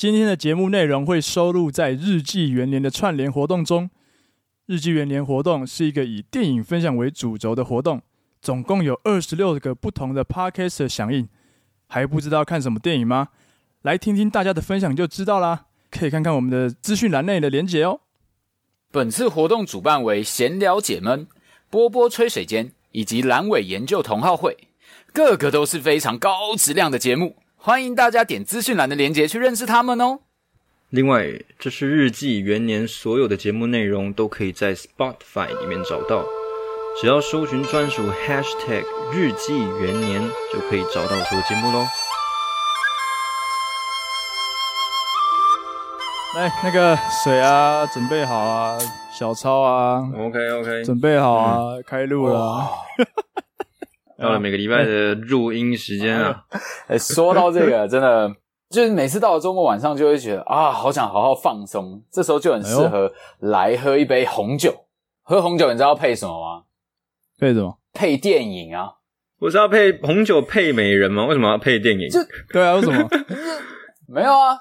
今天的节目内容会收录在日记元年的串联活动中。日记元年活动是一个以电影分享为主轴的活动，总共有二十六个不同的 Podcast 响应。还不知道看什么电影吗？来听听大家的分享就知道啦。可以看看我们的资讯栏内的连结哦。本次活动主办为闲聊解闷、波波吹水间以及阑尾研究同好会，个个都是非常高质量的节目。欢迎大家点资讯栏的链接去认识他们哦。另外，这是日记元年所有的节目内容都可以在 Spotify 里面找到，只要搜寻专属 Hashtag 日记元年就可以找到所有节目喽。来，那个水啊，准备好啊，小抄啊，OK OK，准备好啊，嗯、开录了、啊。到了每个礼拜的录音时间啊！哎，说到这个，真的就是每次到了周末晚上，就会觉得啊，好想好好放松。这时候就很适合来喝一杯红酒。喝红酒，你知道配什么吗？配什么？配电影啊！不是要配红酒配美人吗？为什么要配电影？就 对啊，为什么？没有啊，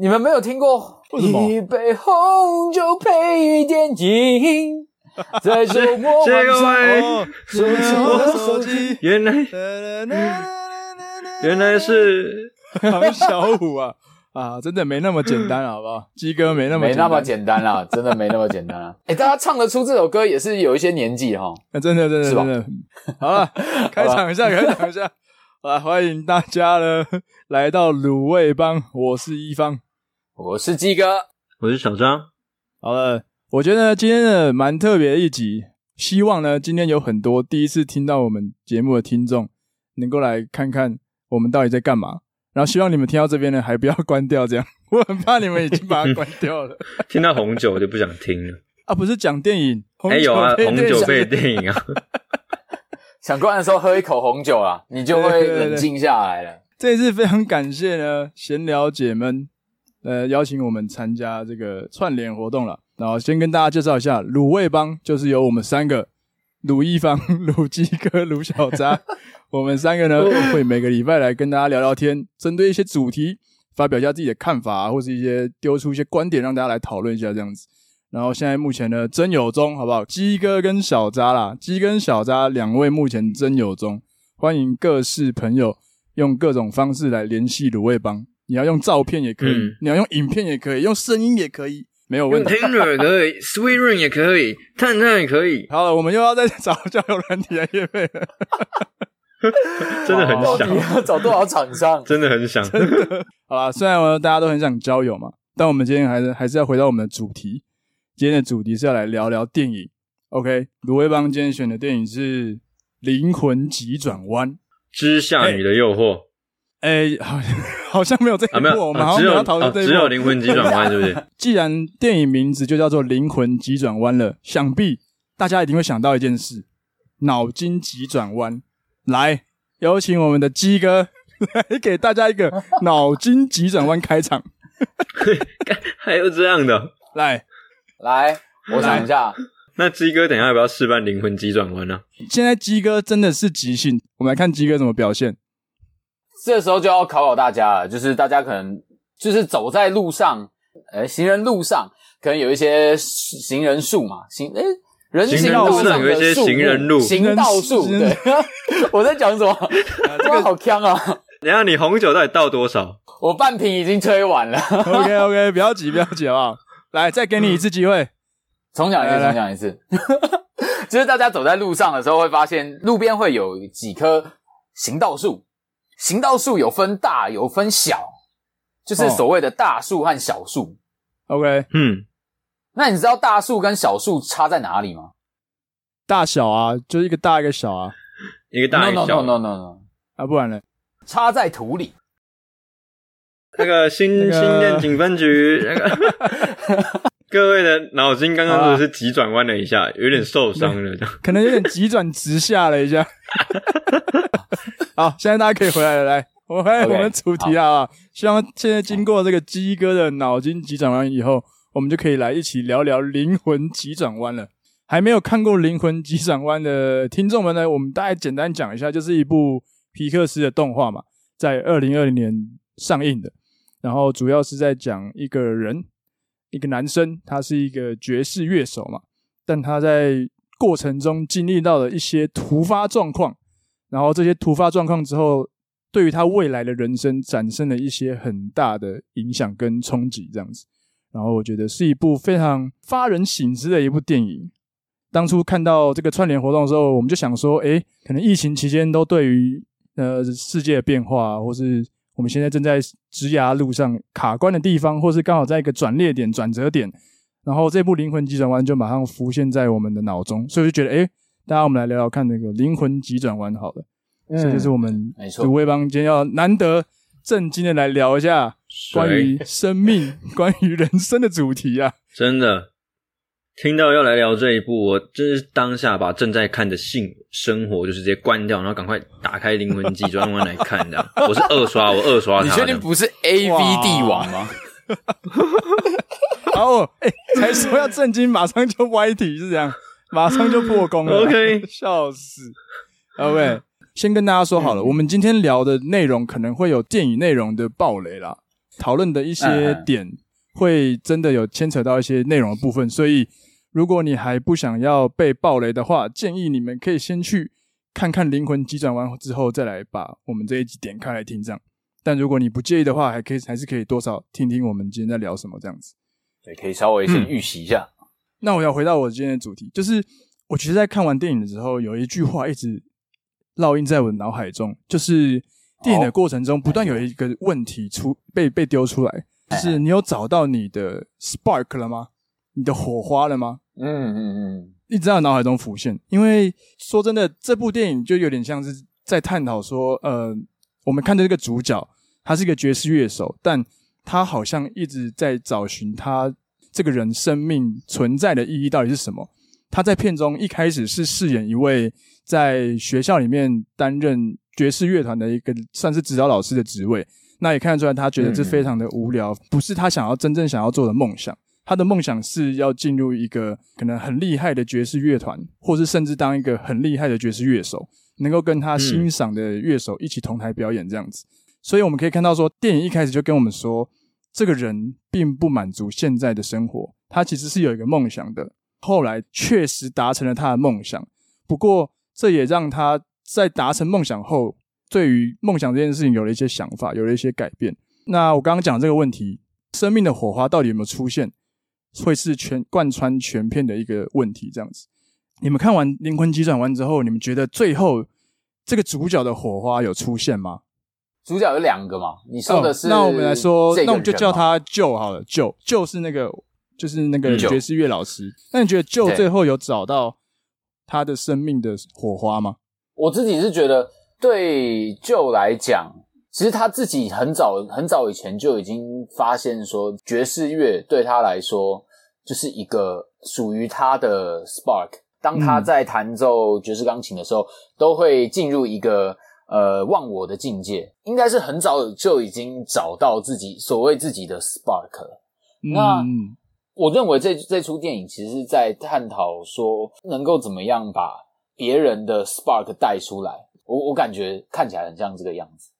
你们没有听过？为什么？一杯红酒配电影。在周末晚上，手机我手机，原来 原来是唐小虎啊啊！真的没那么简单，好不好？鸡哥没那么没那么简单啦，真的没那么简单啊！哎，大家唱得出这首歌也是有一些年纪哈，那真的真的真的。好了，开场一下，开场一下，啊欢迎大家呢来到卤味帮，我是一方，我是鸡哥，我是小张。好了。我觉得今天的蛮特别的一集，希望呢，今天有很多第一次听到我们节目的听众，能够来看看我们到底在干嘛。然后希望你们听到这边呢，还不要关掉，这样 我很怕你们已经把它关掉了。听到红酒我就不想听了啊！不是讲电影，还有啊，红酒配电影啊。想关的时候喝一口红酒啊，你就会冷静下来了。对对对对，这一次非常感谢呢，闲聊姐们，呃，邀请我们参加这个串联活动了。然后先跟大家介绍一下，卤味帮就是由我们三个，鲁一方、鲁鸡哥、鲁小渣，我们三个呢会每个礼拜来跟大家聊聊天，针对一些主题发表一下自己的看法，或是一些丢出一些观点，让大家来讨论一下这样子。然后现在目前呢真友中，好不好？鸡哥跟小渣啦，鸡跟小渣两位目前真友中，欢迎各式朋友用各种方式来联系卤味帮。你要用照片也可以，嗯、你要用影片也可以，用声音也可以。没有问题，Tinder 也可以，SweetRunes 也可以，探探也可以。好了，我们又要再找交友软体来业配了，真的很想。你要找多少厂商？真的很想。好了，虽然我大家都很想交友嘛，但我们今天还是还是要回到我们的主题。今天的主题是要来聊聊电影。OK，卢威邦今天选的电影是《灵魂急转弯》，之夏女的诱惑。哎，好像好像没有这一幕，我们好像没有讨论这一幕。只有灵魂急转弯，对不对？既然电影名字就叫做《灵魂急转弯》了，想必大家一定会想到一件事：脑筋急转弯。来，有请我们的鸡哥 来给大家一个脑筋急转弯开场。还有这样的？来来，我想一下。那鸡哥等一下要不要示范灵魂急转弯呢？现在鸡哥真的是即兴，我们来看鸡哥怎么表现。这时候就要考考大家了，就是大家可能就是走在路上，呃，行人路上可能有一些行人树嘛，行，诶，人行道上有一些行人路，行道树，对。我在讲什么？这个好呛啊！等下你红酒到底倒多少？我半瓶已经吹完了。OK OK，不要急，不要急，好不好？来，再给你一次机会，重讲一次，重讲一次。就是大家走在路上的时候，会发现路边会有几棵行道树。行道树有分大有分小，就是所谓的大树和小树。OK，嗯，那你知道大树跟小树差在哪里吗？大小啊，就是一个大一个小啊，一个大一个小。No no no no no no，啊，不然呢？插在土里。那个新、那个、新店警分局那个。各位的脑筋刚刚说的是急转弯了一下，有点受伤了，可能有点急转直下了一下。好，现在大家可以回来了，来，我们回来我们主题啊，希望现在经过这个鸡哥的脑筋急转弯以后，我们就可以来一起聊聊灵魂急转弯了。还没有看过灵魂急转弯的听众们呢，我们大概简单讲一下，就是一部皮克斯的动画嘛，在二零二零年上映的。然后主要是在讲一个人，一个男生，他是一个爵士乐手嘛，但他在过程中经历到了一些突发状况，然后这些突发状况之后，对于他未来的人生产生了一些很大的影响跟冲击，这样子。然后我觉得是一部非常发人省思的一部电影。当初看到这个串联活动的时候，我们就想说，诶，可能疫情期间都对于呃世界的变化，或是我们现在正在职涯路上卡关的地方，或是刚好在一个转捩点、转折点，然后这部《灵魂急转弯》就马上浮现在我们的脑中，所以就觉得，哎，大家我们来聊聊看那个《灵魂急转弯》好了。嗯，这就是我们鲁味帮今天要难得正经的来聊一下关于生命、关于人生的主题啊！真的，听到要来聊这一部，我真是当下把正在看的性生活就是直接关掉，然后赶快打开《灵魂急转弯》来看的。我是二刷，我二刷。你确定不是 A V 帝王吗？然 后，哎、欸，才说要震惊，马上就歪题，是这样，马上就破功了。OK，笑死。OK。先跟大家说好了，嗯、我们今天聊的内容可能会有电影内容的暴雷啦，讨论的一些点会真的有牵扯到一些内容的部分，所以如果你还不想要被暴雷的话，建议你们可以先去看看《灵魂急转弯》之后再来把我们这一集点开来听这样。但如果你不介意的话，还可以还是可以多少听听我们今天在聊什么这样子。对，可以稍微先预习一下、嗯。那我要回到我今天的主题，就是我其实在看完电影的时候，有一句话一直。烙印在我的脑海中，就是电影的过程中不断有一个问题出被被丢出来，就是你有找到你的 spark 了吗？你的火花了吗？嗯嗯嗯，一直在脑海中浮现。因为说真的，这部电影就有点像是在探讨说，呃，我们看的这个主角，他是一个爵士乐手，但他好像一直在找寻他这个人生命存在的意义到底是什么。他在片中一开始是饰演一位。在学校里面担任爵士乐团的一个算是指导老师的职位，那也看得出来，他觉得这非常的无聊，不是他想要真正想要做的梦想。他的梦想是要进入一个可能很厉害的爵士乐团，或是甚至当一个很厉害的爵士乐手，能够跟他欣赏的乐手一起同台表演这样子。所以我们可以看到说，电影一开始就跟我们说，这个人并不满足现在的生活，他其实是有一个梦想的。后来确实达成了他的梦想，不过。这也让他在达成梦想后，对于梦想这件事情有了一些想法，有了一些改变。那我刚刚讲这个问题，生命的火花到底有没有出现，会是全贯穿全片的一个问题。这样子，你们看完《灵魂急转弯》之后，你们觉得最后这个主角的火花有出现吗？主角有两个嘛？你说的是、哦？那我们来说，那我们就叫他 Joe 好了。Joe，Joe 是那个，就是那个爵士乐老师。那你觉得 Joe 最后有找到？他的生命的火花吗？我自己是觉得，对 Joe 来讲，其实他自己很早很早以前就已经发现说，爵士乐对他来说就是一个属于他的 spark。当他在弹奏爵士钢琴的时候，嗯、都会进入一个呃忘我的境界。应该是很早就已经找到自己所谓自己的 spark 了。嗯、那。我认为这这出电影其实是在探讨说，能够怎么样把别人的 spark 带出来。我我感觉看起来很像这个样子。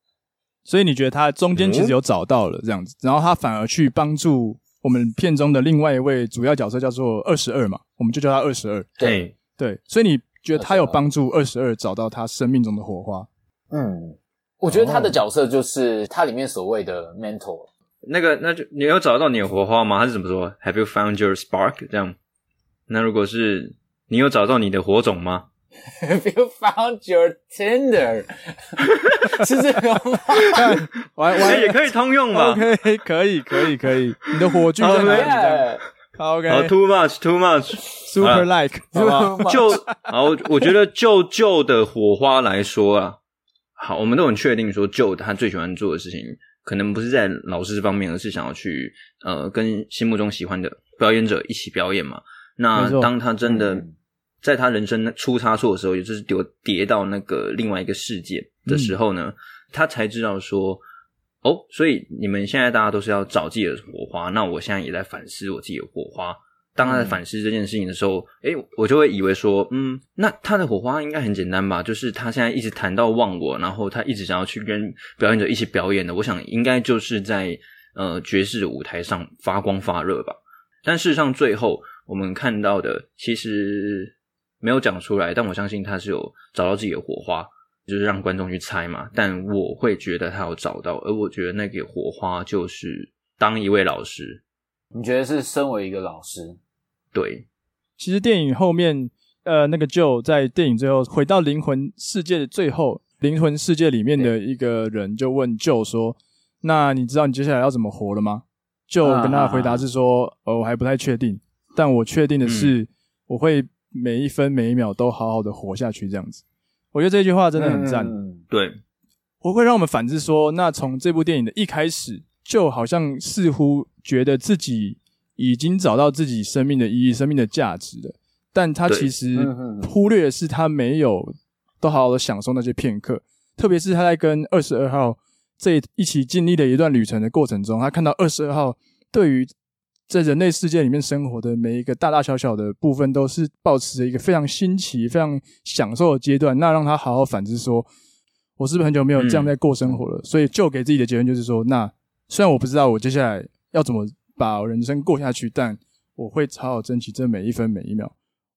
所以你觉得他中间其实有找到了这样子，嗯、然后他反而去帮助我们片中的另外一位主要角色，叫做二十二嘛，我们就叫他二十二。对对，所以你觉得他有帮助二十二找到他生命中的火花？嗯，我觉得他的角色就是他里面所谓的 mentor。那个，那就你有找到你的火花吗？他是怎么说？Have you found your spark？这样。那如果是你有找到你的火种吗？Have you found your Tinder？是这个吗？玩玩也可以通用吧？OK，可以，可以，可以。你的火炬在哪里？OK，好，Too much，Too much，Super like，就好，我觉得就就的火花来说啊，好，我们都很确定说，就他最喜欢做的事情。可能不是在老师这方面，而是想要去呃跟心目中喜欢的表演者一起表演嘛。那当他真的在他人生出差错的时候，也就是跌跌到那个另外一个世界的时候呢，嗯、他才知道说哦，所以你们现在大家都是要找自己的火花，那我现在也在反思我自己的火花。当他在反思这件事情的时候，诶、欸，我就会以为说，嗯，那他的火花应该很简单吧？就是他现在一直谈到忘我，然后他一直想要去跟表演者一起表演的。我想应该就是在呃爵士舞台上发光发热吧。但事实上，最后我们看到的其实没有讲出来，但我相信他是有找到自己的火花，就是让观众去猜嘛。但我会觉得他有找到，而我觉得那个火花就是当一位老师。你觉得是身为一个老师？对，其实电影后面，呃，那个 Joe 在电影最后回到灵魂世界的最后，灵魂世界里面的一个人就问 Joe 说：“那你知道你接下来要怎么活了吗？” Joe 跟他的回答是说：“呃、啊哦，我还不太确定，但我确定的是，我会每一分每一秒都好好的活下去。”这样子，我觉得这句话真的很赞。嗯、对，我会让我们反思说，那从这部电影的一开始。就好像似乎觉得自己已经找到自己生命的意义、生命的价值了，但他其实忽略的是他没有都好好的享受那些片刻，特别是他在跟二十二号这一起经历的一段旅程的过程中，他看到二十二号对于在人类世界里面生活的每一个大大小小的部分，都是保持着一个非常新奇、非常享受的阶段，那让他好好反思说：我是不是很久没有这样在过生活了？所以就给自己的结论就是说，那。虽然我不知道我接下来要怎么把人生过下去，但我会好好珍惜这每一分每一秒。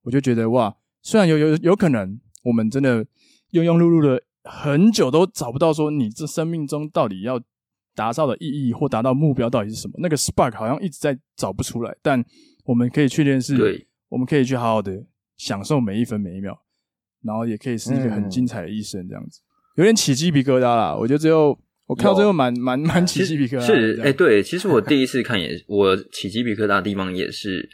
我就觉得哇，虽然有有有可能我们真的庸庸碌碌的很久都找不到说你这生命中到底要达到的意义或达到目标到底是什么，那个 spark 好像一直在找不出来。但我们可以确定是，对，我们可以去好好的享受每一分每一秒，然后也可以是一个很精彩的一生，这样子有点起鸡皮疙瘩啦。我觉得最后。我看到最后蛮蛮蛮起鸡皮疙瘩，是哎、欸，对，其实我第一次看也，我起鸡皮疙瘩的地方也是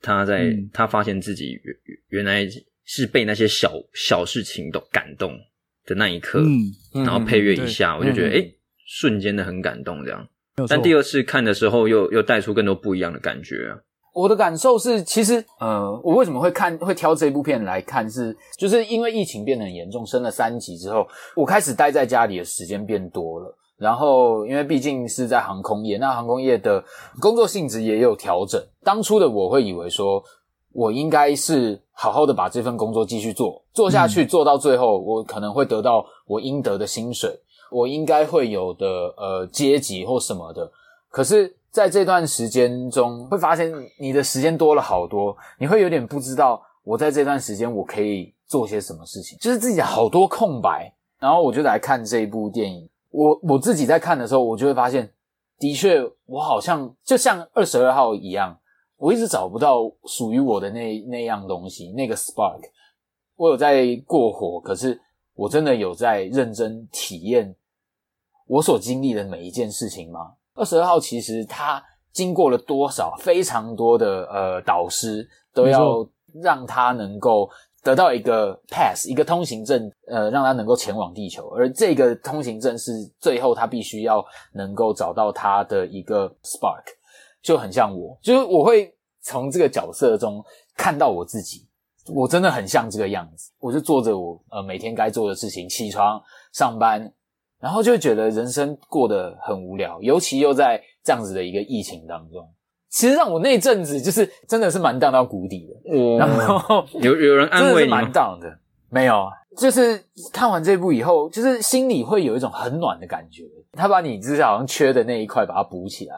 他在、嗯、他发现自己原原来是被那些小小事情都感动的那一刻，嗯，然后配乐一下，嗯、我就觉得哎、欸，瞬间的很感动这样。但第二次看的时候又，又又带出更多不一样的感觉啊。我的感受是，其实呃，我为什么会看会挑这部片来看是，是就是因为疫情变得很严重，升了三级之后，我开始待在家里的时间变多了。然后，因为毕竟是在航空业，那航空业的工作性质也有调整。当初的我会以为说，我应该是好好的把这份工作继续做，做下去，做到最后，我可能会得到我应得的薪水，我应该会有的呃阶级或什么的。可是。在这段时间中，会发现你的时间多了好多，你会有点不知道我在这段时间我可以做些什么事情，就是自己好多空白。然后我就来看这一部电影，我我自己在看的时候，我就会发现，的确，我好像就像二十二号一样，我一直找不到属于我的那那样东西，那个 spark。我有在过火，可是我真的有在认真体验我所经历的每一件事情吗？二十二号其实他经过了多少非常多的呃导师，都要让他能够得到一个 pass 一个通行证，呃，让他能够前往地球。而这个通行证是最后他必须要能够找到他的一个 spark，就很像我，就是我会从这个角色中看到我自己，我真的很像这个样子，我就做着我呃每天该做的事情，起床上班。然后就会觉得人生过得很无聊，尤其又在这样子的一个疫情当中，其实让我那阵子就是真的是蛮荡到谷底的。嗯，然后有有人安慰？蛮荡的，没有，就是看完这部以后，就是心里会有一种很暖的感觉。他把你就是好像缺的那一块把它补起来。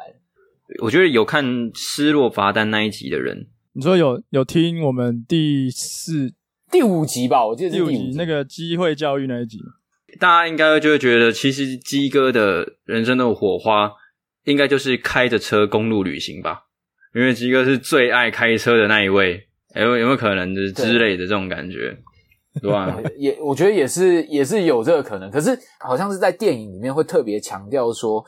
我觉得有看《失落罚单》那一集的人，你说有有听我们第四、第五集吧？我记得是第五集，第五集那个机会教育那一集。大家应该就会觉得，其实鸡哥的人生的火花，应该就是开着车公路旅行吧？因为鸡哥是最爱开车的那一位，有有没有可能就是之类的这种感觉，对吧？也我觉得也是也是有这个可能，可是好像是在电影里面会特别强调说，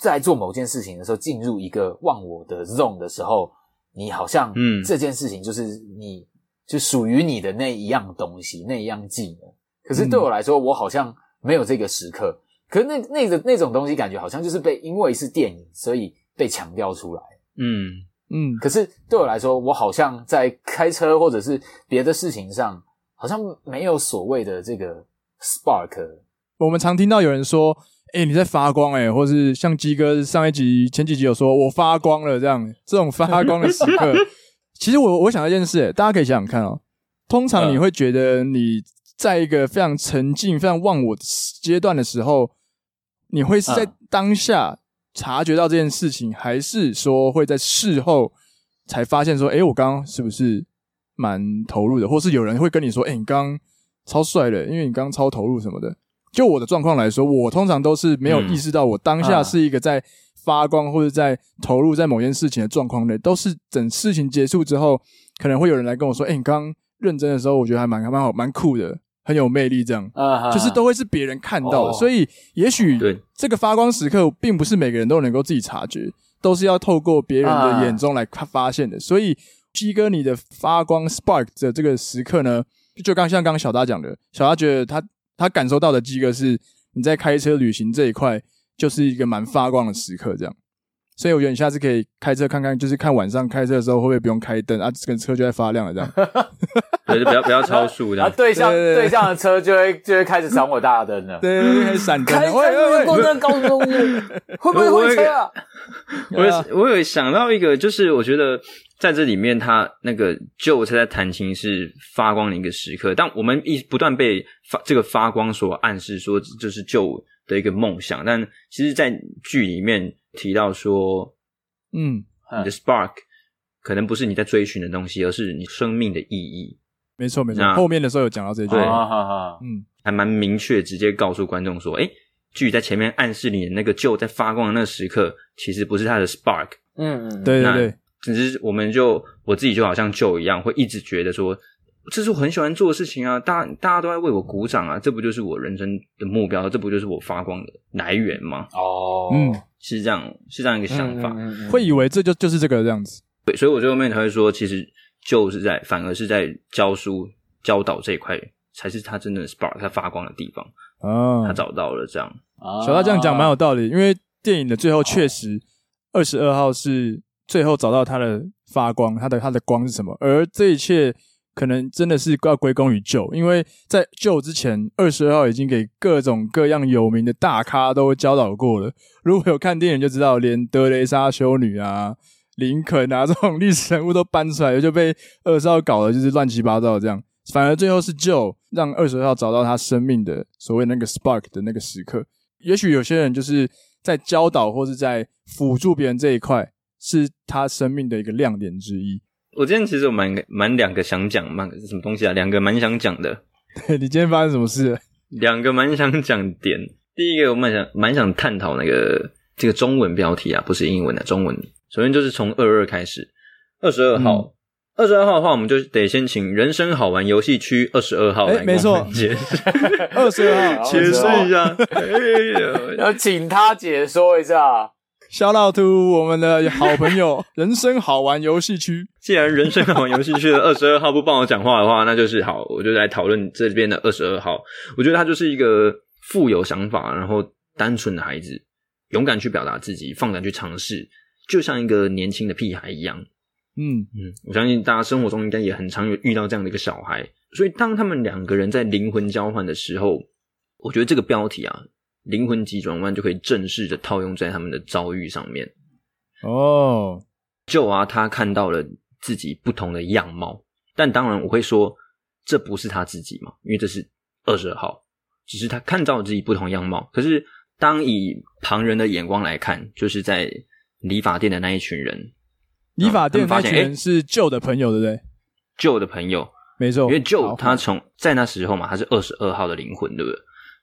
在做某件事情的时候，进入一个忘我的 zone 的时候，你好像嗯，这件事情就是你就属于你的那一样东西，那一样技能。可是对我来说，我好像。没有这个时刻，可是那那个那种东西，感觉好像就是被因为是电影，所以被强调出来。嗯嗯。可是对我来说，我好像在开车或者是别的事情上，好像没有所谓的这个 spark。我们常听到有人说：“诶，你在发光诶，或是像鸡哥上一集、前几集有说我发光了这样，这种发光的时刻。其实我我想一件事，诶，大家可以想想看哦。通常你会觉得你。在一个非常沉静、非常忘我的阶段的时候，你会是在当下察觉到这件事情，还是说会在事后才发现说，哎，我刚刚是不是蛮投入的，或是有人会跟你说，哎，你刚刚超帅的，因为你刚刚超投入什么的。就我的状况来说，我通常都是没有意识到我当下是一个在发光或者在投入在某件事情的状况内，都是等事情结束之后，可能会有人来跟我说，哎，你刚刚认真的时候，我觉得还蛮还蛮好，蛮酷的。很有魅力，这样，uh huh. 就是都会是别人看到的，oh. 所以也许这个发光时刻并不是每个人都能够自己察觉，都是要透过别人的眼中来发现的。Uh huh. 所以鸡哥，你的发光 spark 的这个时刻呢，就刚像刚刚小达讲的，小达觉得他他感受到的鸡哥是你在开车旅行这一块，就是一个蛮发光的时刻，这样。所以我觉得你下次可以开车看看，就是看晚上开车的时候会不会不用开灯啊，这个车就在发亮了这样。对，就不要不要超速这样。对向对向的车就会就会开始闪我大灯了。对，开始闪灯。开车过这高速公路，会不会会车啊？我有我有想到一个，就是我觉得在这里面，他那个 Joe 他在弹琴是发光的一个时刻，但我们一不断被发这个发光所暗示，说这是 Joe 的一个梦想。但其实，在剧里面。提到说，嗯，你的 spark 可能不是你在追寻的东西，而是你生命的意义。没错，没错。那后面的时候有讲到这句，对，嗯，还蛮明确，直接告诉观众说，诶，剧在前面暗示你的那个 Joe 在发光的那个时刻，其实不是他的 spark。嗯嗯，对对对，只是我们就我自己就好像 Joe 一样，会一直觉得说。这是我很喜欢做的事情啊！大大家都在为我鼓掌啊！这不就是我人生的目标？这不就是我发光的来源吗？哦，嗯，是这样，是这样一个想法，嗯嗯嗯、会以为这就就是这个这样子。对，所以我最后面才会说，其实就是在，反而是在教书教导这一块，才是他真正的 spark，他发光的地方。哦，他找到了这样。小大这样讲蛮有道理，因为电影的最后确实二十二号是最后找到他的发光，他的他的光是什么？而这一切。可能真的是要归功于 Joe，因为在 Joe 之前，二十二号已经给各种各样有名的大咖都教导过了。如果有看电影就知道，连德雷莎修女啊、林肯啊这种历史人物都搬出来，就被二十号搞得就是乱七八糟这样。反而最后是 Joe 让二十二号找到他生命的所谓那个 spark 的那个时刻。也许有些人就是在教导或是在辅助别人这一块，是他生命的一个亮点之一。我今天其实有蛮蛮两个想讲，蛮什么东西啊？两个蛮想讲的。对，你今天发生什么事？两个蛮想讲点。第一个我蛮想蛮想探讨那个这个中文标题啊，不是英文的中文。首先就是从二二开始，二十二号，二十二号的话，我们就得先请人生好玩游戏区二十二号来没错，解释。二十二号 解释一下，要请他解说一下。Shout out to 我们的好朋友，人生好玩游戏区。既然人生好玩游戏区的二十二号不帮我讲话的话，那就是好，我就来讨论这边的二十二号。我觉得他就是一个富有想法，然后单纯的孩子，勇敢去表达自己，放胆去尝试，就像一个年轻的屁孩一样。嗯嗯，我相信大家生活中应该也很常有遇到这样的一个小孩。所以当他们两个人在灵魂交换的时候，我觉得这个标题啊。灵魂急转弯就可以正式的套用在他们的遭遇上面。哦，Joe 啊，他看到了自己不同的样貌，但当然我会说，这不是他自己嘛，因为这是二十二号，只是他看到了自己不同样貌。可是当以旁人的眼光来看，就是在理发店的那一群人，理发店那群人是 Joe 的朋友，对不对？Joe 的朋友，没错，因为 Joe 他从在那时候嘛，他是二十二号的灵魂，对不对？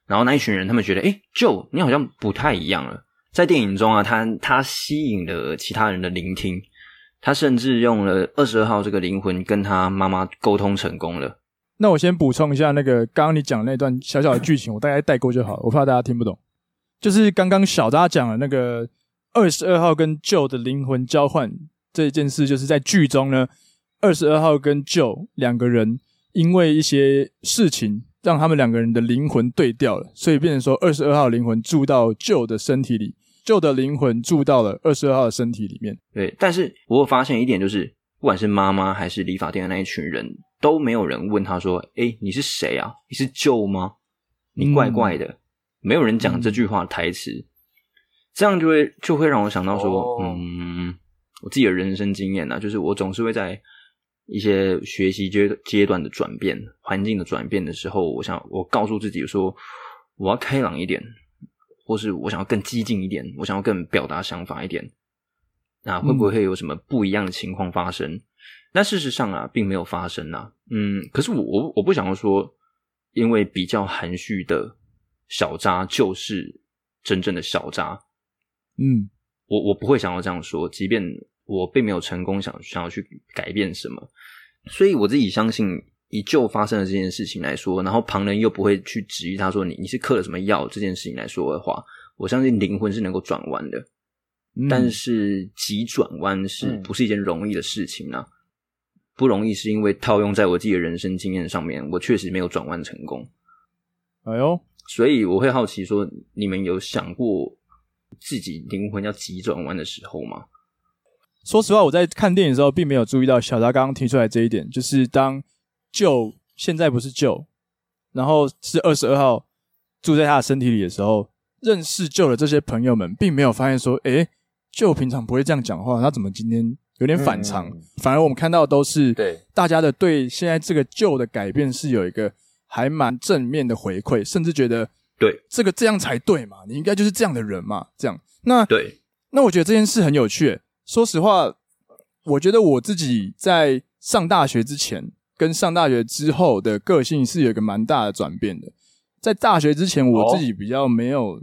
然后那一群人，他们觉得，诶，Joe，你好像不太一样了。在电影中啊，他他吸引了其他人的聆听，他甚至用了二十二号这个灵魂跟他妈妈沟通成功了。那我先补充一下，那个刚刚你讲那段小小的剧情，我大概带过就好了，我怕大家听不懂。就是刚刚小扎讲的那个二十二号跟 Joe 的灵魂交换这件事，就是在剧中呢，二十二号跟 Joe 两个人因为一些事情。让他们两个人的灵魂对调了，所以变成说二十二号灵魂住到 Joe 的身体里，Joe 的灵魂住到了二十二号的身体里面。对，但是我发现一点就是，不管是妈妈还是理发店的那一群人，都没有人问他说：“哎，你是谁啊？你是 Joe 吗？你怪怪的。嗯”没有人讲这句话的台词，这样就会就会让我想到说，哦、嗯，我自己的人生经验啊，就是我总是会在。一些学习阶阶段的转变，环境的转变的时候，我想我告诉自己说，我要开朗一点，或是我想要更激进一点，我想要更表达想法一点，那会不会有什么不一样的情况发生？嗯、那事实上啊，并没有发生啊。嗯，可是我我我不想要说，因为比较含蓄的小渣就是真正的小渣。嗯，我我不会想要这样说，即便我并没有成功想想要去改变什么，所以我自己相信。以就发生了这件事情来说，然后旁人又不会去质疑他说你你是嗑了什么药这件事情来说的话，我相信灵魂是能够转弯的。嗯、但是急转弯是不是一件容易的事情呢、啊？嗯、不容易是因为套用在我自己的人生经验上面，我确实没有转弯成功。哎呦，所以我会好奇说，你们有想过自己灵魂要急转弯的时候吗？说实话，我在看电影的时候并没有注意到小达刚刚提出来这一点，就是当。旧现在不是旧，然后是二十二号住在他的身体里的时候，认识旧的这些朋友们，并没有发现说，诶，就平常不会这样讲话，他怎么今天有点反常？嗯、反而我们看到的都是对大家的对现在这个旧的改变是有一个还蛮正面的回馈，甚至觉得对这个这样才对嘛，你应该就是这样的人嘛，这样。那对，那我觉得这件事很有趣。说实话，我觉得我自己在上大学之前。跟上大学之后的个性是有一个蛮大的转变的。在大学之前，我自己比较没有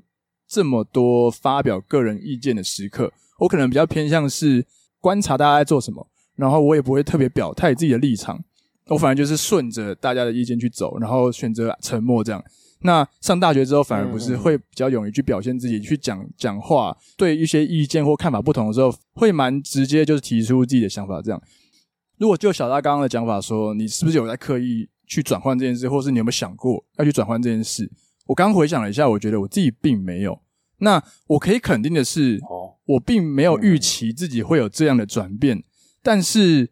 这么多发表个人意见的时刻，我可能比较偏向是观察大家在做什么，然后我也不会特别表态自己的立场，我反而就是顺着大家的意见去走，然后选择沉默这样。那上大学之后，反而不是会比较勇于去表现自己，去讲讲话，对一些意见或看法不同的时候，会蛮直接就是提出自己的想法这样。如果就小大刚刚的讲法说，你是不是有在刻意去转换这件事，或是你有没有想过要去转换这件事？我刚回想了一下，我觉得我自己并没有。那我可以肯定的是，我并没有预期自己会有这样的转变。但是，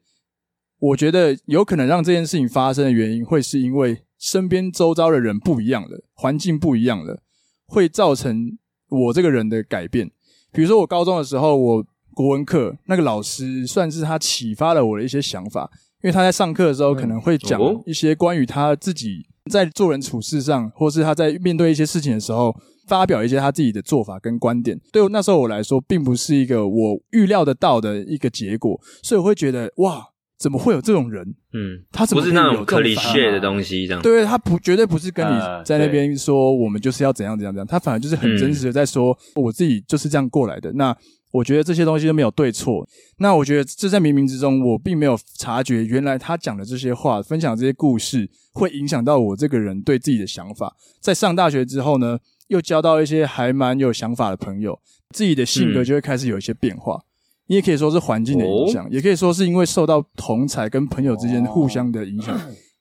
我觉得有可能让这件事情发生的原因，会是因为身边周遭的人不一样了，环境不一样了，会造成我这个人的改变。比如说，我高中的时候，我。国文课那个老师算是他启发了我的一些想法，因为他在上课的时候可能会讲一些关于他自己在做人处事上，或是他在面对一些事情的时候，发表一些他自己的做法跟观点。对那时候我来说，并不是一个我预料得到的一个结果，所以我会觉得哇，怎么会有这种人？嗯，他怎么不是那种 cliché 的东西这样？对，他不绝对不是跟你在那边说我们就是要怎样怎样怎样，他反而就是很真实的在说我自己就是这样过来的。那。我觉得这些东西都没有对错，那我觉得这在冥冥之中，我并没有察觉，原来他讲的这些话，分享这些故事，会影响到我这个人对自己的想法。在上大学之后呢，又交到一些还蛮有想法的朋友，自己的性格就会开始有一些变化。你也可以说是环境的影响，也可以说是因为受到同才跟朋友之间互相的影响，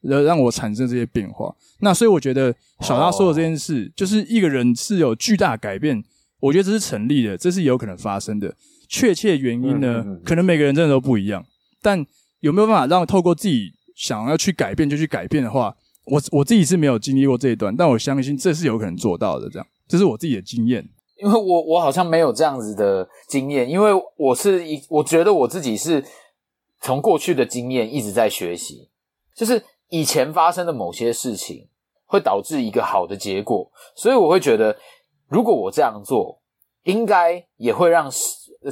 而让我产生这些变化。那所以我觉得小大说的这件事，就是一个人是有巨大改变。我觉得这是成立的，这是有可能发生的。确切原因呢，可能每个人真的都不一样。但有没有办法让透过自己想要去改变就去改变的话，我我自己是没有经历过这一段，但我相信这是有可能做到的。这样，这是我自己的经验。因为我我好像没有这样子的经验，因为我是一，我觉得我自己是从过去的经验一直在学习，就是以前发生的某些事情会导致一个好的结果，所以我会觉得。如果我这样做，应该也会让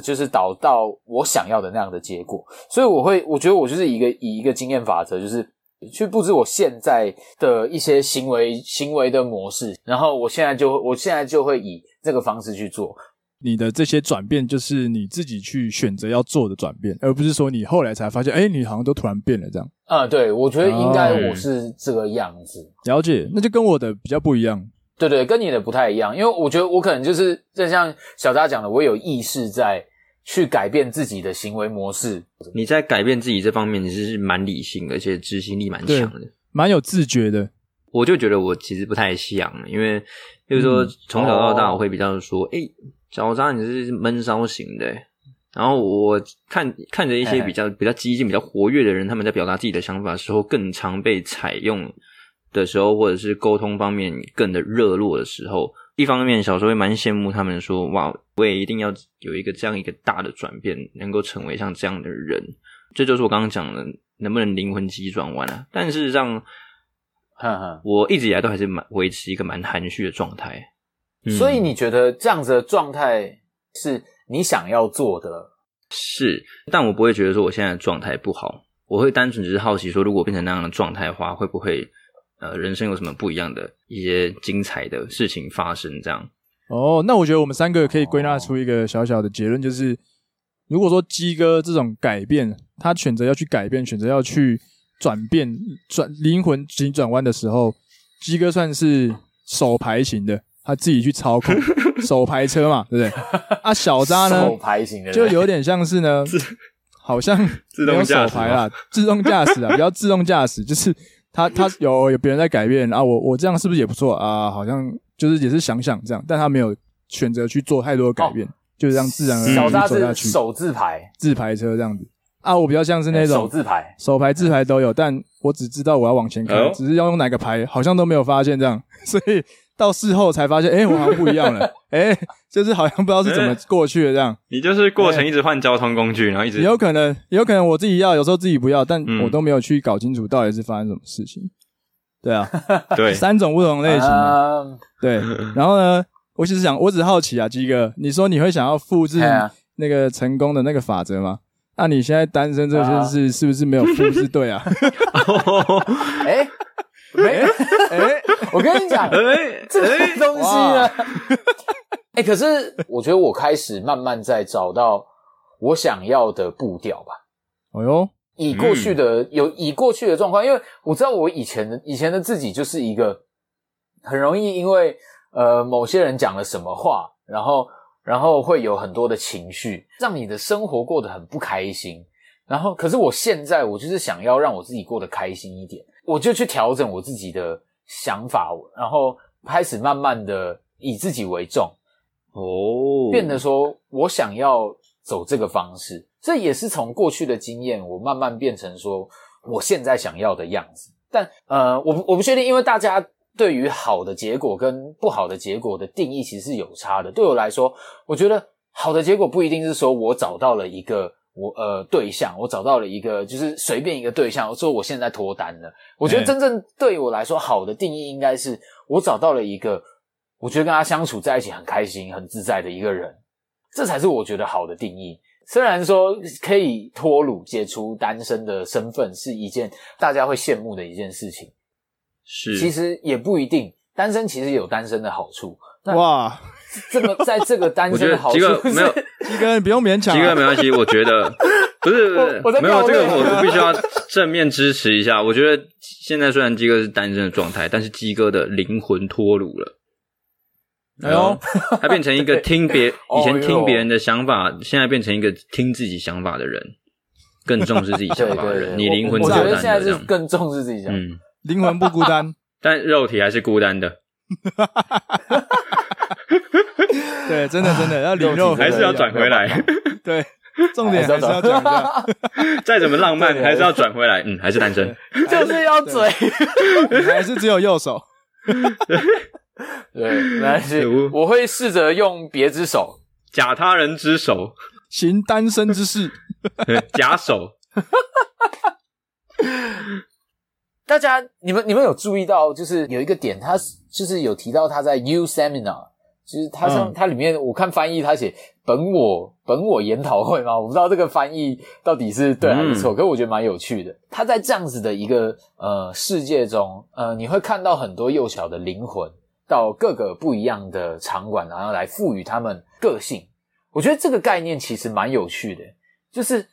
就是导到我想要的那样的结果，所以我会，我觉得我就是一个以一个经验法则，就是去布置我现在的一些行为行为的模式，然后我现在就我现在就会以这个方式去做。你的这些转变，就是你自己去选择要做的转变，而不是说你后来才发现，哎，你好像都突然变了这样。啊、嗯，对，我觉得应该我是这个样子。了解，那就跟我的比较不一样。对对，跟你的不太一样，因为我觉得我可能就是就像小扎讲的，我有意识在去改变自己的行为模式。你在改变自己这方面，你是蛮理性的，而且执行力蛮强的，蛮有自觉的。我就觉得我其实不太像，因为比如说从小到大，我会比较说，哎、嗯，小张你是闷骚型的。然后我看看着一些比较比较激进、比较活跃的人，他们在表达自己的想法的时候，更常被采用。的时候，或者是沟通方面更的热络的时候，一方面小时候会蛮羡慕他们说，哇，我也一定要有一个这样一个大的转变，能够成为像这样的人。这就是我刚刚讲的，能不能灵魂急转弯啊？但事实上，哈哈，我一直以来都还是蛮维持一个蛮含蓄的状态。所以你觉得这样子的状态是你想要做的？是，但我不会觉得说我现在的状态不好，我会单纯只是好奇说，如果变成那样的状态的话，会不会呃人生有什么不一样的一些精彩的事情发生？这样。哦，那我觉得我们三个可以归纳出一个小小的结论，就是如果说鸡哥这种改变，他选择要去改变，选择要去转变，转灵魂急转弯的时候，鸡哥算是手排型的，他自己去操控 手排车嘛，对不对？啊，小渣呢，手排型的，就有点像是呢，好像自动手排啦，自动驾驶啊，比较自动驾驶，就是他他有有别人在改变啊，我我这样是不是也不错啊？好像。就是也是想想这样，但他没有选择去做太多的改变，哦、就是这样自然而然走下去。小渣是手自排，自排车这样子啊，我比较像是那种手自牌，手牌自牌都有，但我只知道我要往前开，哦、只是要用哪个牌，好像都没有发现这样，所以到事后才发现，哎、欸，我好像不一样了，哎、欸，就是好像不知道是怎么过去的这样。你就是过程一直换交通工具，欸、然后一直有可能，有可能我自己要，有时候自己不要，但我都没有去搞清楚到底是发生什么事情。对啊，对，三种不同类型的，对。然后呢，我其实想，我只好奇啊，鸡哥，你说你会想要复制那个成功的那个法则吗？那你现在单身这件事是不是没有复是对啊？哎，没，哎，我跟你讲，哎，这个东西呢，哎，可是我觉得我开始慢慢在找到我想要的步调吧。哎呦。以过去的有以过去的状况，因为我知道我以前的以前的自己就是一个很容易因为呃某些人讲了什么话，然后然后会有很多的情绪，让你的生活过得很不开心。然后可是我现在我就是想要让我自己过得开心一点，我就去调整我自己的想法，然后开始慢慢的以自己为重哦，变得说我想要走这个方式。这也是从过去的经验，我慢慢变成说我现在想要的样子。但呃，我不我不确定，因为大家对于好的结果跟不好的结果的定义其实是有差的。对我来说，我觉得好的结果不一定是说我找到了一个我呃对象，我找到了一个就是随便一个对象，我说我现在脱单了。我觉得真正对我来说好的定义应该是我找到了一个我觉得跟他相处在一起很开心、很自在的一个人，这才是我觉得好的定义。虽然说可以脱鲁解除单身的身份是一件大家会羡慕的一件事情，是其实也不一定，单身其实有单身的好处。哇，这个在这个单身的好处，鸡哥没有，鸡哥你不用勉强，鸡哥没关系。我觉得不是，没有这个，我必须要正面支持一下。我觉得现在虽然鸡哥是单身的状态，但是鸡哥的灵魂脱鲁了。哎呦，他变成一个 听别以前听别人的想法，现在变成一个听自己想法的人，更重视自己想法的人。你灵魂我觉得现在是更重视自己想法。嗯，灵魂不孤单，但肉体还是孤单的。对，真的真的要灵肉还是要转回来。对，重点还是要转回来。再怎么浪漫，还是要转回来。嗯，还是单身，就是要嘴，还是只有右手。对，没关系，我会试着用别之手，假他人之手，行单身之事，假手。大家，你们你们有注意到，就是有一个点，他就是有提到他在 U Seminar，就是他上他里面，我看翻译他写本我本我研讨会嘛，我不知道这个翻译到底是对还是错，嗯、可是我觉得蛮有趣的。他在这样子的一个呃世界中，呃，你会看到很多幼小的灵魂。到各个不一样的场馆，然后来赋予他们个性。我觉得这个概念其实蛮有趣的，就是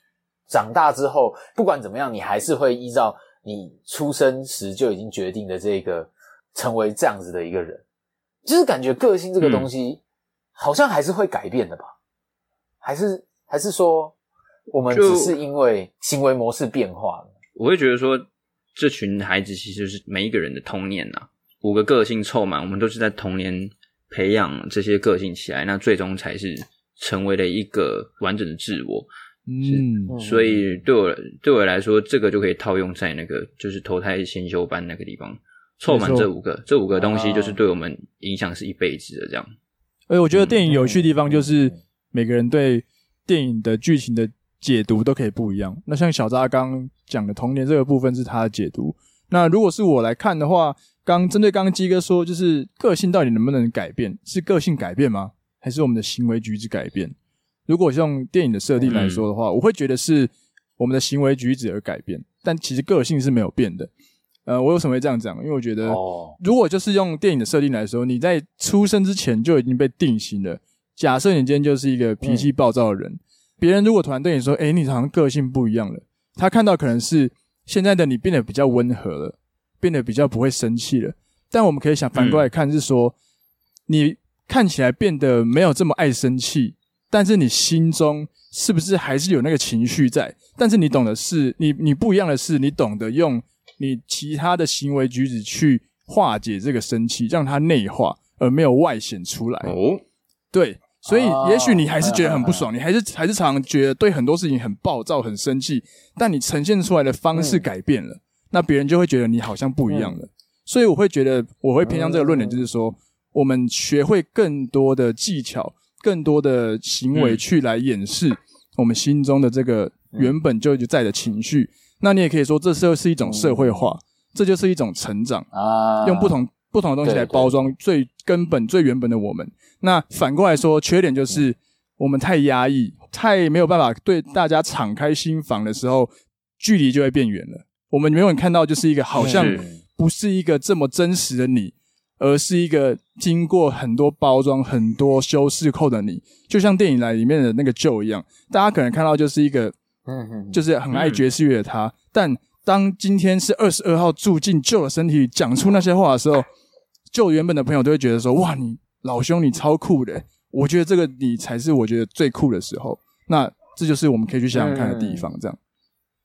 长大之后，不管怎么样，你还是会依照你出生时就已经决定的这个，成为这样子的一个人。就是感觉个性这个东西，好像还是会改变的吧？嗯、还是还是说，我们只是因为行为模式变化了？我会觉得说，这群孩子其实是每一个人的童年呐、啊。五个个性凑满，我们都是在童年培养这些个性起来，那最终才是成为了一个完整的自我。嗯，所以对我对我来说，这个就可以套用在那个就是投胎先修班那个地方，凑满这五个，这五个东西就是对我们影响是一辈子的这样。而且我觉得电影有趣的地方就是每个人对电影的剧情的解读都可以不一样。那像小扎刚讲的童年这个部分是他的解读，那如果是我来看的话。刚针对刚刚鸡哥说，就是个性到底能不能改变？是个性改变吗？还是我们的行为举止改变？如果用电影的设定来说的话，嗯、我会觉得是我们的行为举止而改变，但其实个性是没有变的。呃，我为什么会这样讲？因为我觉得，如果就是用电影的设定来说，你在出生之前就已经被定型了。假设你今天就是一个脾气暴躁的人，别、嗯、人如果突然对你说：“诶，你好像个性不一样了。”他看到可能是现在的你变得比较温和了。变得比较不会生气了，但我们可以想反过来看，是说、嗯、你看起来变得没有这么爱生气，但是你心中是不是还是有那个情绪在？但是你懂的是，你你不一样的是，你懂得用你其他的行为举止去化解这个生气，让它内化，而没有外显出来。哦，对，所以也许你还是觉得很不爽，你还是还是常常觉得对很多事情很暴躁、很生气，但你呈现出来的方式改变了。嗯那别人就会觉得你好像不一样了，嗯、所以我会觉得我会偏向这个论点，就是说，我们学会更多的技巧、更多的行为去来掩饰我们心中的这个原本就就在的情绪。那你也可以说，这是是一种社会化，这就是一种成长啊，用不同不同的东西来包装最根本、最原本的我们。那反过来说，缺点就是我们太压抑，太没有办法对大家敞开心房的时候，距离就会变远了。我们永远看到就是一个好像不是一个这么真实的你，而是一个经过很多包装、很多修饰后的你，就像电影来里面的那个 Joe 一样，大家可能看到就是一个，就是很爱爵士乐的他。但当今天是二十二号住进 Joe 的身体里，讲出那些话的时候，Joe 原本的朋友都会觉得说：“哇，你老兄你超酷的！”我觉得这个你才是我觉得最酷的时候。那这就是我们可以去想想看的地方，这样。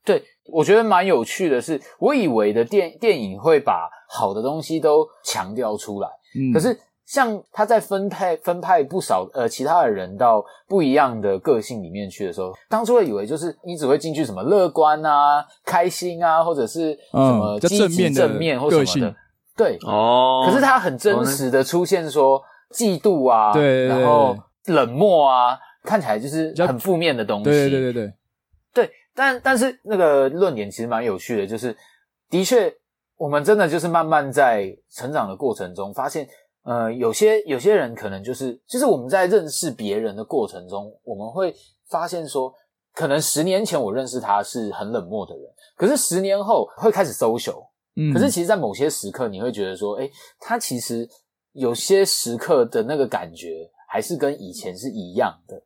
对。我觉得蛮有趣的是，我以为的电电影会把好的东西都强调出来，嗯，可是像他在分派分派不少呃其他的人到不一样的个性里面去的时候，当初会以为就是你只会进去什么乐观啊、开心啊，或者是什么积极正面或什么的，对。哦。可是他很真实的出现说嫉妒啊，对，然后冷漠啊，看起来就是很负面的东西，对对对对。但但是那个论点其实蛮有趣的，就是的确，我们真的就是慢慢在成长的过程中发现，呃，有些有些人可能就是，就是我们在认识别人的过程中，我们会发现说，可能十年前我认识他是很冷漠的人，可是十年后会开始 social，嗯，可是其实，在某些时刻，你会觉得说，诶，他其实有些时刻的那个感觉还是跟以前是一样的。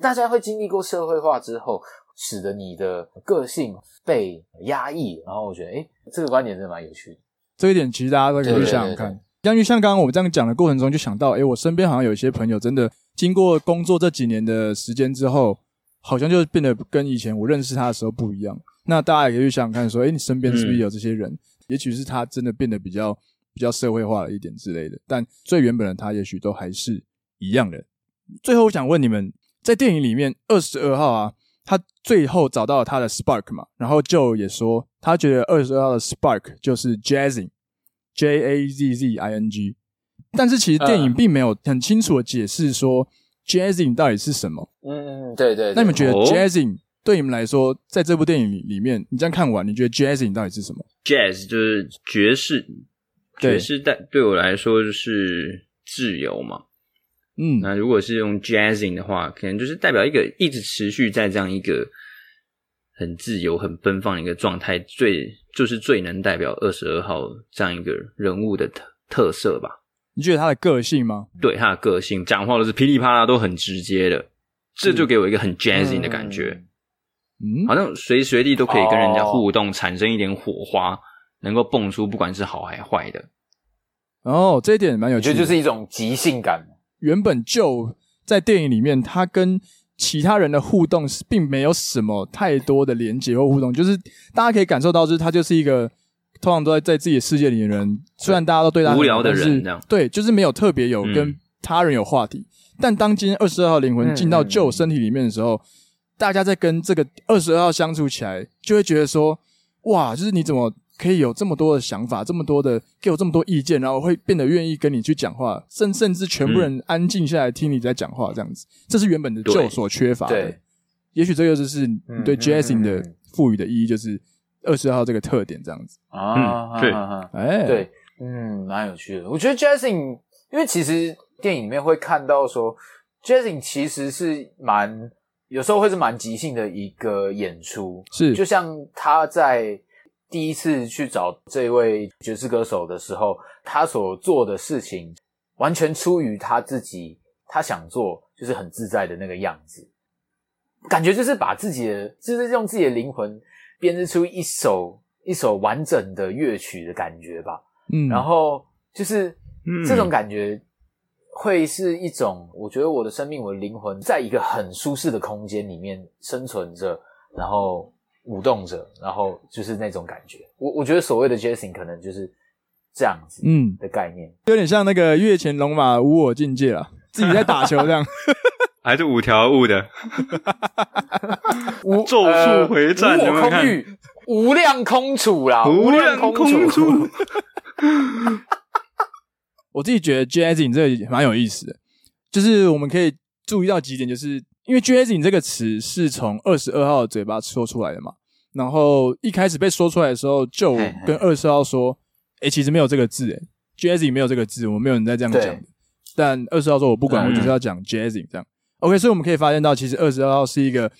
大家会经历过社会化之后。使得你的个性被压抑，然后我觉得，诶，这个观点真的蛮有趣的。这一点其实大家都可以去想想看。像就像刚刚我们这样讲的过程中，就想到，诶，我身边好像有一些朋友，真的经过工作这几年的时间之后，好像就变得跟以前我认识他的时候不一样。那大家也可以去想想看，说，诶，你身边是不是有这些人？嗯、也许是他真的变得比较比较社会化了一点之类的，但最原本的他，也许都还是一样的。最后，我想问你们，在电影里面二十二号啊。他最后找到了他的 spark 嘛，然后就也说他觉得二十二号的 spark 就是 jazzing，J A Z Z I N G，但是其实电影并没有很清楚的解释说 jazzing 到底是什么。嗯嗯，对对。那你们觉得 jazzing 对你们来说，在这部电影里里面，你这样看完，你觉得 jazzing 到底是什么？Jazz 就是爵士，爵士对对我来说就是自由嘛。嗯，那如果是用 jazzing 的话，可能就是代表一个一直持续在这样一个很自由、很奔放的一个状态，最就是最能代表二十二号这样一个人物的特特色吧？你觉得他的个性吗？对，他的个性，讲话都是噼里啪啦，都很直接的，这就给我一个很 jazzing 的感觉。嗯，好像随时随地都可以跟人家互动，哦、产生一点火花，能够蹦出不管是好还是坏的。哦，这一点蛮有趣就是一种即兴感。原本就在电影里面，他跟其他人的互动是并没有什么太多的连接或互动，就是大家可以感受到，就是他就是一个通常都在在自己的世界里的人。虽然大家都对他无聊的人，这样对，就是没有特别有跟他人有话题。嗯、但当今天二十二号灵魂进到 Joe 身体里面的时候，嗯嗯、大家在跟这个二十二号相处起来，就会觉得说，哇，就是你怎么？可以有这么多的想法，这么多的给我这么多意见，然后我会变得愿意跟你去讲话，甚甚至全部人安静下来听你在讲话，这样子，嗯、这是原本的 Joe 所缺乏的。对，也许这个就是你对 Jazzing 的赋予的意义，就是二十号这个特点这样子。啊，对，哎，对。嗯，蛮有趣的。我觉得 Jazzing，因为其实电影里面会看到说，Jazzing 其实是蛮有时候会是蛮即兴的一个演出，是。就像他在第一次去找这位爵士歌手的时候，他所做的事情完全出于他自己，他想做就是很自在的那个样子，感觉就是把自己的，就是用自己的灵魂编织出一首一首完整的乐曲的感觉吧。嗯，然后就是这种感觉会是一种，我觉得我的生命，我的灵魂，在一个很舒适的空间里面生存着，然后舞动着，然后就是那种感觉。我我觉得所谓的 jazzing 可能就是这样子，嗯的概念，有点像那个月前龙马无我境界啊，自己在打球这样，还是五条悟的，无 咒术回战，无我空域，无量空处啦，无量空处。我自己觉得 jazzing 这个蛮有意思的，就是我们可以注意到几点，就是因为 jazzing 这个词是从二十二号的嘴巴说出来的嘛，然后一开始被说出来的时候，就跟二十二号说，诶，其实没有这个字，诶 jazzing 没有这个字，我们没有人在这样讲的。但二十二号说我不管，我就是要讲 jazzing 这样。OK，所以我们可以发现到，其实二十二号是一个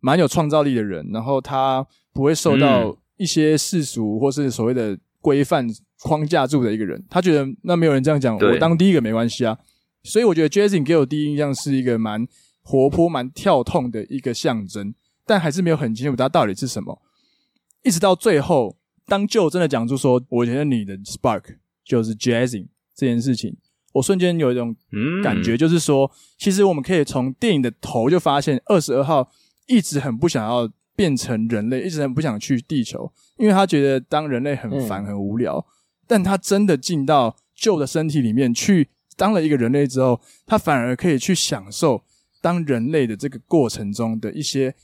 蛮有创造力的人，然后他不会受到一些世俗或是所谓的规范框架住的一个人，他觉得那没有人这样讲，我当第一个没关系啊。所以我觉得 Jazzing 给我第一印象是一个蛮活泼、蛮跳痛的一个象征，但还是没有很清楚它到底是什么。一直到最后，当 Joe 真的讲出说：“我觉得你的 Spark 就是 Jazzing 这件事情”，我瞬间有一种感觉，就是说，其实我们可以从电影的头就发现，二十二号一直很不想要。变成人类，一直很不想去地球，因为他觉得当人类很烦、很无聊。嗯、但他真的进到 Joe 的身体里面去，当了一个人类之后，他反而可以去享受当人类的这个过程中的一些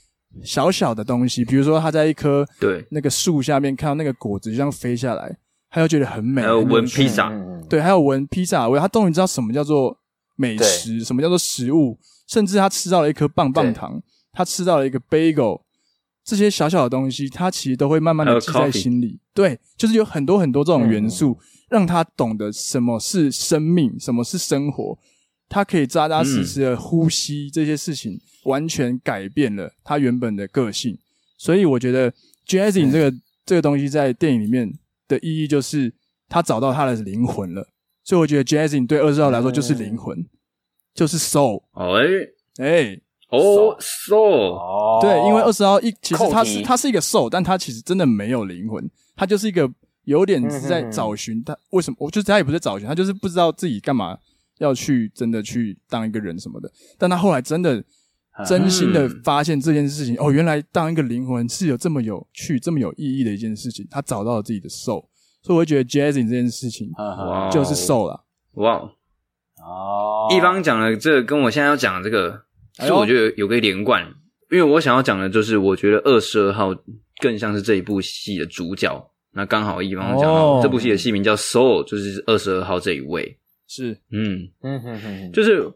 小小的东西，比如说他在一棵对那个树下面看到那个果子就这样飞下来，他又觉得很美。还有闻披萨，对，还有闻披萨味，他终于知道什么叫做美食，什么叫做食物，甚至他吃到了一颗棒棒糖，他吃到了一个 bagel。这些小小的东西，他其实都会慢慢的记在心里。对，就是有很多很多这种元素，让他懂得什么是生命，什么是生活。他可以扎扎实实的呼吸，这些事情完全改变了他原本的个性。所以我觉得 jazzing 这个这个东西在电影里面的意义，就是他找到他的灵魂了。所以我觉得 jazzing 对二十号来说就是灵魂，就是 soul。哎。哎。哦，soul，哦，对，因为二十号一其实他是他是一个 soul，但他其实真的没有灵魂，他就是一个有点是在找寻他为什么，我就是他也不是找寻，他就是不知道自己干嘛要去真的去当一个人什么的，但他后来真的真心的发现这件事情，哦，原来当一个灵魂是有这么有趣、这么有意义的一件事情，他找到了自己的 soul，所以我会觉得 jazzing 这件事情就是 soul 了，哇，哦，一方讲的这个跟我现在要讲的这个。所以我觉得有个连贯，因为我想要讲的就是，我觉得二十二号更像是这一部戏的主角。那刚好一方讲到这部戏的戏名叫《Soul》，就是二十二号这一位。是，嗯嗯哼哼，就是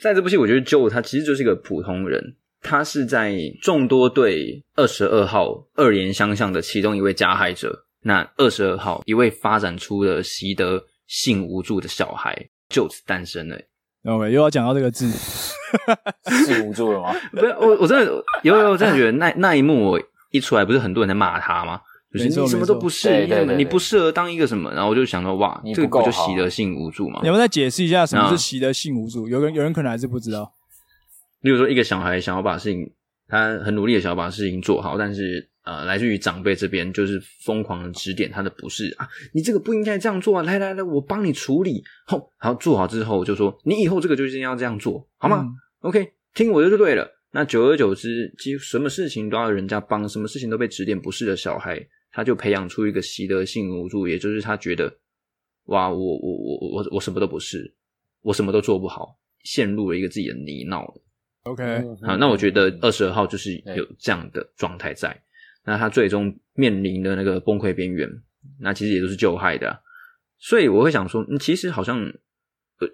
在这部戏，我觉得 Joe 他其实就是一个普通人，他是在众多对二十二号恶言相向的其中一位加害者。那二十二号一位发展出了习得性无助的小孩就此诞生了。OK，又要讲到这个字。是无助了吗？不是我，我真的有有，我真的觉得那那一幕我一出来，不是很多人在骂他吗？就是你什么都不是，你不适合当一个什么。然后我就想说，哇，这个不就习得性无助嘛？你们再解释一下什么是习得性无助？有人有人可能还是不知道。例如说，一个小孩想要把事情，他很努力的想要把事情做好，但是。呃，来自于长辈这边就是疯狂的指点他的不是啊，你这个不应该这样做啊！来来来，我帮你处理。好，好做好之后就说，你以后这个就是要这样做好吗？嗯？OK，听我的就对了。那久而久之，几乎什么事情都要人家帮，什么事情都被指点不是的小孩，他就培养出一个习得性无助，也就是他觉得，哇，我我我我我什么都不是，我什么都做不好，陷入了一个自己的泥淖。OK，好，那我觉得二十二号就是有这样的状态在。那他最终面临的那个崩溃边缘，那其实也都是 Joe 害的啊，所以我会想说，其实好像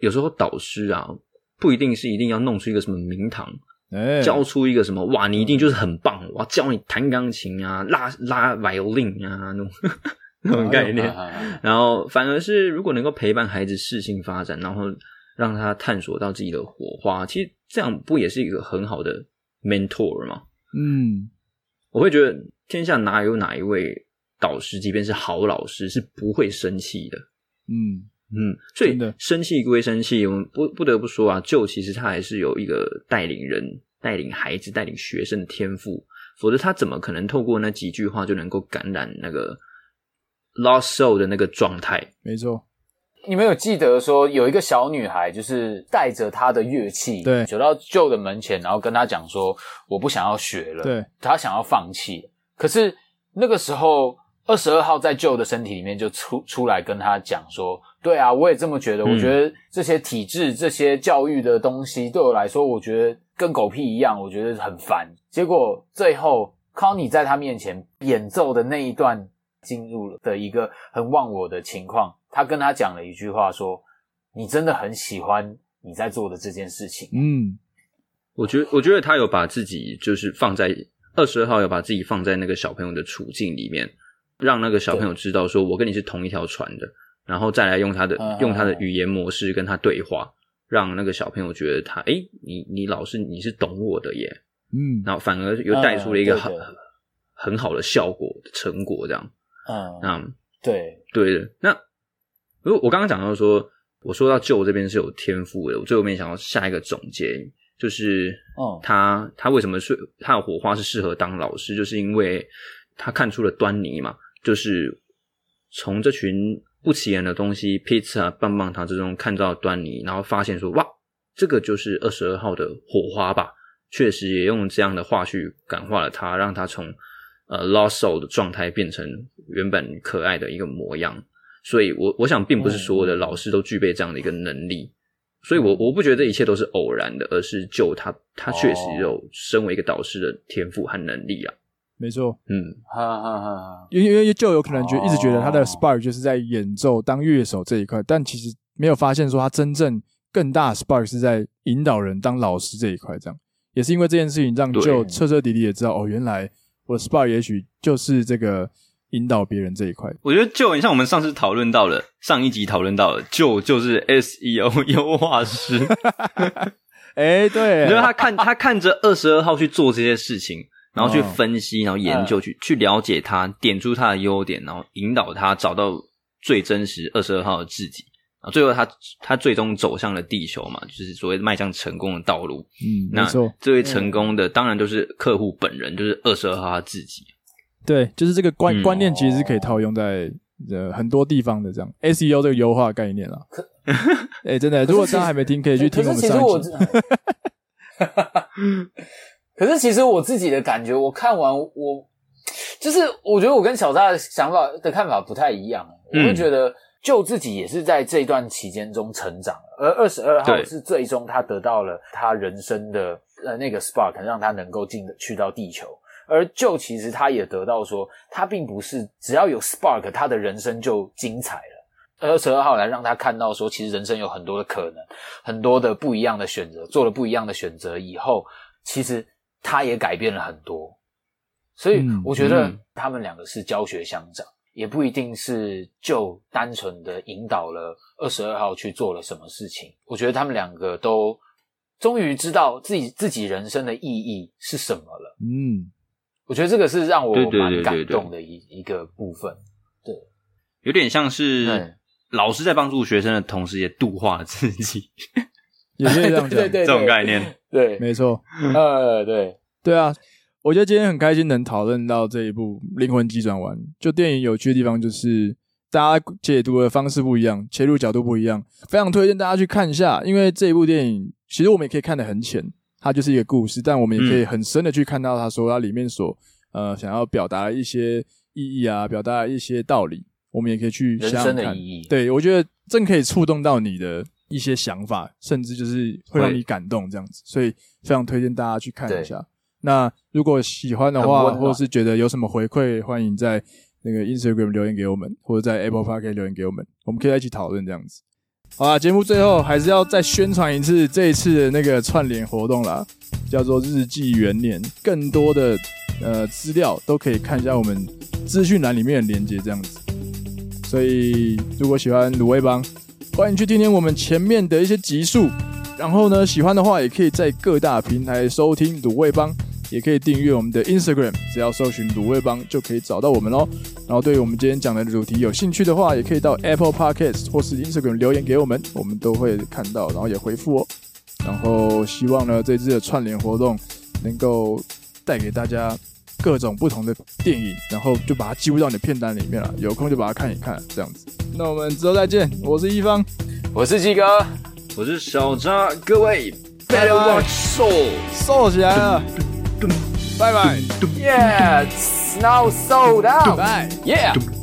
有时候导师啊，不一定是一定要弄出一个什么名堂，欸、教出一个什么哇，你一定就是很棒，我要教你弹钢琴啊，拉拉 violin 啊，那种 那种概念。然后反而是如果能够陪伴孩子适性发展，然后让他探索到自己的火花，其实这样不也是一个很好的 mentor 吗？嗯，我会觉得天下哪有哪一位导师，即便是好老师，是不会生气的。嗯嗯，所以生气归生气，我们不不得不说啊，就其实他还是有一个带领人、带领孩子、带领学生的天赋，否则他怎么可能透过那几句话就能够感染那个 lost soul 的那个状态？没错。你们有记得说有一个小女孩，就是带着她的乐器，对，走到 Joe 的门前，然后跟他讲说：“我不想要学了。”对，她想要放弃。可是那个时候，二十二号在 Joe 的身体里面就出出来跟他讲说：“对啊，我也这么觉得。我觉得这些体制、这些教育的东西对我来说，我觉得跟狗屁一样，我觉得很烦。”结果最后，Connie 在他面前演奏的那一段，进入了的一个很忘我的情况。他跟他讲了一句话，说：“你真的很喜欢你在做的这件事情。”嗯，我觉得，我觉得他有把自己就是放在二十二号，有把自己放在那个小朋友的处境里面，让那个小朋友知道说，我跟你是同一条船的，然后再来用他的用他的语言模式跟他对话，让那个小朋友觉得他，哎，你你老师你是懂我的耶，嗯，然后反而又带出了一个很很好的效果成果，这样，嗯，那对。对的，那。如果我刚刚讲到说，我说到 Joe 这边是有天赋的，我最后面想要下一个总结，就是，哦，他他为什么是他的火花是适合当老师，就是因为他看出了端倪嘛，就是从这群不起眼的东西，披萨、棒棒糖之中看到端倪，然后发现说，哇，这个就是二十二号的火花吧，确实也用这样的话去感化了他，让他从呃 lost soul 的状态变成原本可爱的一个模样。所以我，我我想，并不是所有的老师都具备这样的一个能力，嗯、所以我我不觉得这一切都是偶然的，而是就他他确实有身为一个导师的天赋和能力啊。没错，嗯，哈哈哈。因为因为就有可能觉得一直觉得他的 spark 就是在演奏当乐手这一块，但其实没有发现说他真正更大的 spark 是在引导人当老师这一块。这样也是因为这件事情让就彻彻底底也知道，哦，原来我的 spark 也许就是这个。引导别人这一块，我觉得就很像我们上次讨论到了，上一集讨论到了，就就是 SEO 优化师。哎，对，因为他看他看着二十二号去做这些事情，然后去分析，然后研究，去去了解他，点出他的优点，然后引导他找到最真实二十二号的自己。然后最后他他最终走向了地球嘛，就是所谓迈向成功的道路。嗯，那没错，这位成功的当然就是客户本人，就是二十二号他自己。对，就是这个观、嗯、观念，其实是可以套用在呃很多地方的这样 SEO 这个优化概念啊。哎、欸，真的，如果大家还没听，可以去听我们上一集。可是其实我自己的感觉，我看完我就是我觉得我跟小扎的想法的看法不太一样。嗯、我会觉得就自己也是在这段期间中成长，而二十二号是最终他得到了他人生的呃那个 spark，让他能够进去到地球。而就其实他也得到说，他并不是只要有 spark，他的人生就精彩了。二十二号来让他看到说，其实人生有很多的可能，很多的不一样的选择，做了不一样的选择以后，其实他也改变了很多。所以我觉得他们两个是教学相长，嗯、也不一定是就单纯的引导了二十二号去做了什么事情。我觉得他们两个都终于知道自己自己人生的意义是什么了。嗯。我觉得这个是让我蛮感动的一一个部分，对，有点像是老师在帮助学生的同时，也度化了自己，也可以这样讲，对对对，这种概念，对，没错，呃，对，对啊，我觉得今天很开心能讨论到这一部《灵魂急转弯》。就电影有趣的地方，就是大家解读的方式不一样，切入角度不一样，非常推荐大家去看一下。因为这一部电影，其实我们也可以看得很浅。它就是一个故事，但我们也可以很深的去看到它说它里面所呃想要表达的一些意义啊，表达的一些道理，我们也可以去想想看。人生的意义。对，我觉得正可以触动到你的一些想法，甚至就是会让你感动这样子，所以非常推荐大家去看一下。那如果喜欢的话，或者是觉得有什么回馈，欢迎在那个 Instagram 留言给我们，或者在 Apple Park 留言给我们，我们可以在一起讨论这样子。好啦，节目最后还是要再宣传一次这一次的那个串联活动啦，叫做日记元年。更多的呃资料都可以看一下我们资讯栏里面的连接，这样子。所以如果喜欢卤味帮，欢迎去听听我们前面的一些集数。然后呢，喜欢的话也可以在各大平台收听卤味帮，也可以订阅我们的 Instagram，只要搜寻卤味帮就可以找到我们喽。然后对于我们今天讲的主题有兴趣的话，也可以到 Apple Podcast 或是 Instagram 留言给我们，我们都会看到，然后也回复哦。然后希望呢，这次的串联活动能够带给大家各种不同的电影，然后就把它记录到你的片单里面了。有空就把它看一看，这样子。那我们之后再见，我是一方，我是鸡哥，我是小渣，各位，Better Watch Soul，瘦起来了，拜拜，Yeah，now sold out，拜，Yeah。